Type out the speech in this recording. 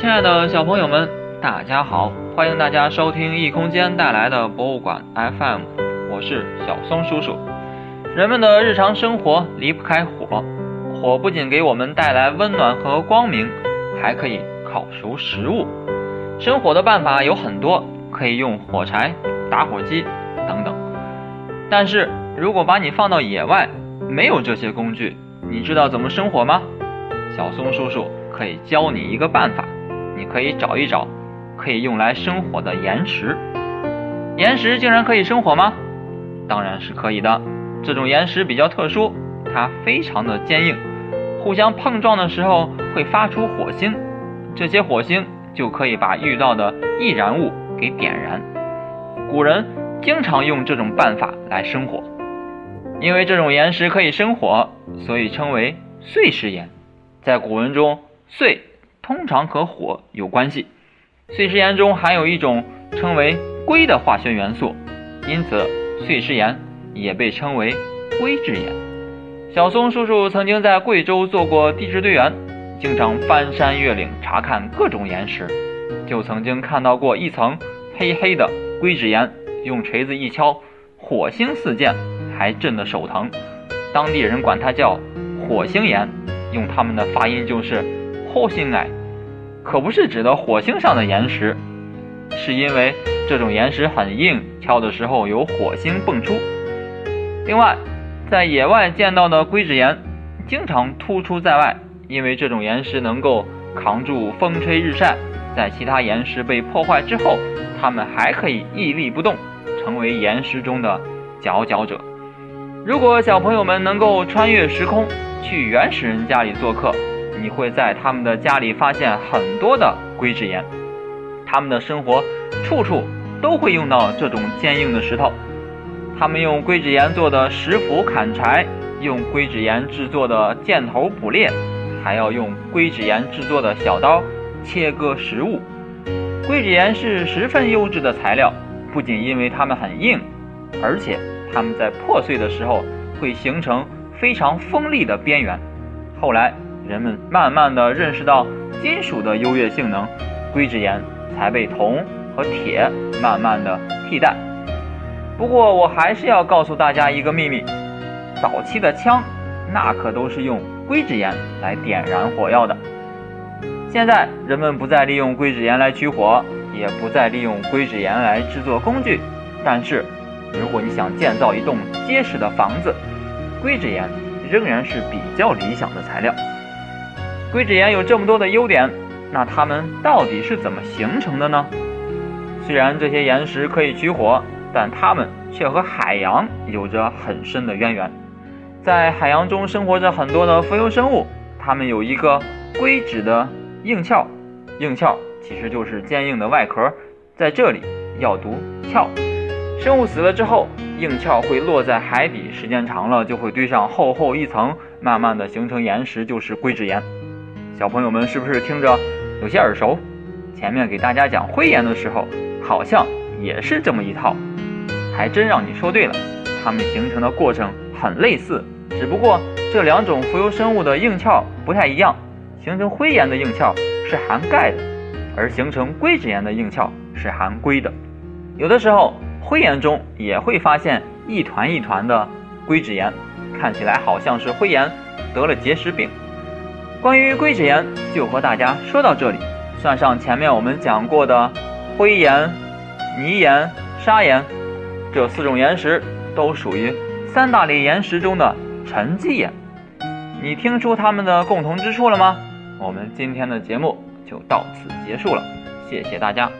亲爱的小朋友们，大家好！欢迎大家收听异空间带来的博物馆 FM，我是小松叔叔。人们的日常生活离不开火，火不仅给我们带来温暖和光明，还可以烤熟食物。生火的办法有很多，可以用火柴、打火机等等。但是如果把你放到野外，没有这些工具，你知道怎么生火吗？小松叔叔可以教你一个办法。你可以找一找可以用来生火的岩石。岩石竟然可以生火吗？当然是可以的。这种岩石比较特殊，它非常的坚硬，互相碰撞的时候会发出火星，这些火星就可以把遇到的易燃物给点燃。古人经常用这种办法来生火，因为这种岩石可以生火，所以称为碎石岩。在古文中，碎。通常和火有关系，碎石岩中含有一种称为硅的化学元素，因此碎石岩也被称为硅质岩。小松叔叔曾经在贵州做过地质队员，经常翻山越岭查看各种岩石，就曾经看到过一层黑黑的硅质岩，用锤子一敲，火星四溅，还震得手疼。当地人管它叫火星岩，用他们的发音就是火星矮。可不是指的火星上的岩石，是因为这种岩石很硬，敲的时候有火星蹦出。另外，在野外见到的硅质岩经常突出在外，因为这种岩石能够扛住风吹日晒，在其他岩石被破坏之后，它们还可以屹立不动，成为岩石中的佼佼者。如果小朋友们能够穿越时空去原始人家里做客，你会在他们的家里发现很多的硅质岩，他们的生活处处都会用到这种坚硬的石头。他们用硅质岩做的石斧砍柴，用硅质岩制作的箭头捕猎，还要用硅质岩制作的小刀切割食物。硅质岩是十分优质的材料，不仅因为它们很硬，而且它们在破碎的时候会形成非常锋利的边缘。后来。人们慢慢的认识到金属的优越性能，硅质岩才被铜和铁慢慢的替代。不过我还是要告诉大家一个秘密，早期的枪那可都是用硅质岩来点燃火药的。现在人们不再利用硅质岩来取火，也不再利用硅质岩来制作工具。但是如果你想建造一栋结实的房子，硅质岩仍然是比较理想的材料。硅质岩有这么多的优点，那它们到底是怎么形成的呢？虽然这些岩石可以取火，但它们却和海洋有着很深的渊源。在海洋中生活着很多的浮游生物，它们有一个硅质的硬壳，硬壳其实就是坚硬的外壳，在这里要读壳。生物死了之后，硬壳会落在海底，时间长了就会堆上厚厚一层，慢慢的形成岩石，就是硅质岩。小朋友们是不是听着有些耳熟？前面给大家讲灰岩的时候，好像也是这么一套，还真让你说对了。它们形成的过程很类似，只不过这两种浮游生物的硬壳不太一样。形成灰岩的硬壳是含钙的，而形成硅质岩的硬壳是含硅的。有的时候灰岩中也会发现一团一团的硅质岩，看起来好像是灰岩得了结石病。关于硅脂岩，就和大家说到这里。算上前面我们讲过的灰岩、泥岩、砂岩这四种岩石，都属于三大类岩石中的沉积岩。你听出它们的共同之处了吗？我们今天的节目就到此结束了，谢谢大家。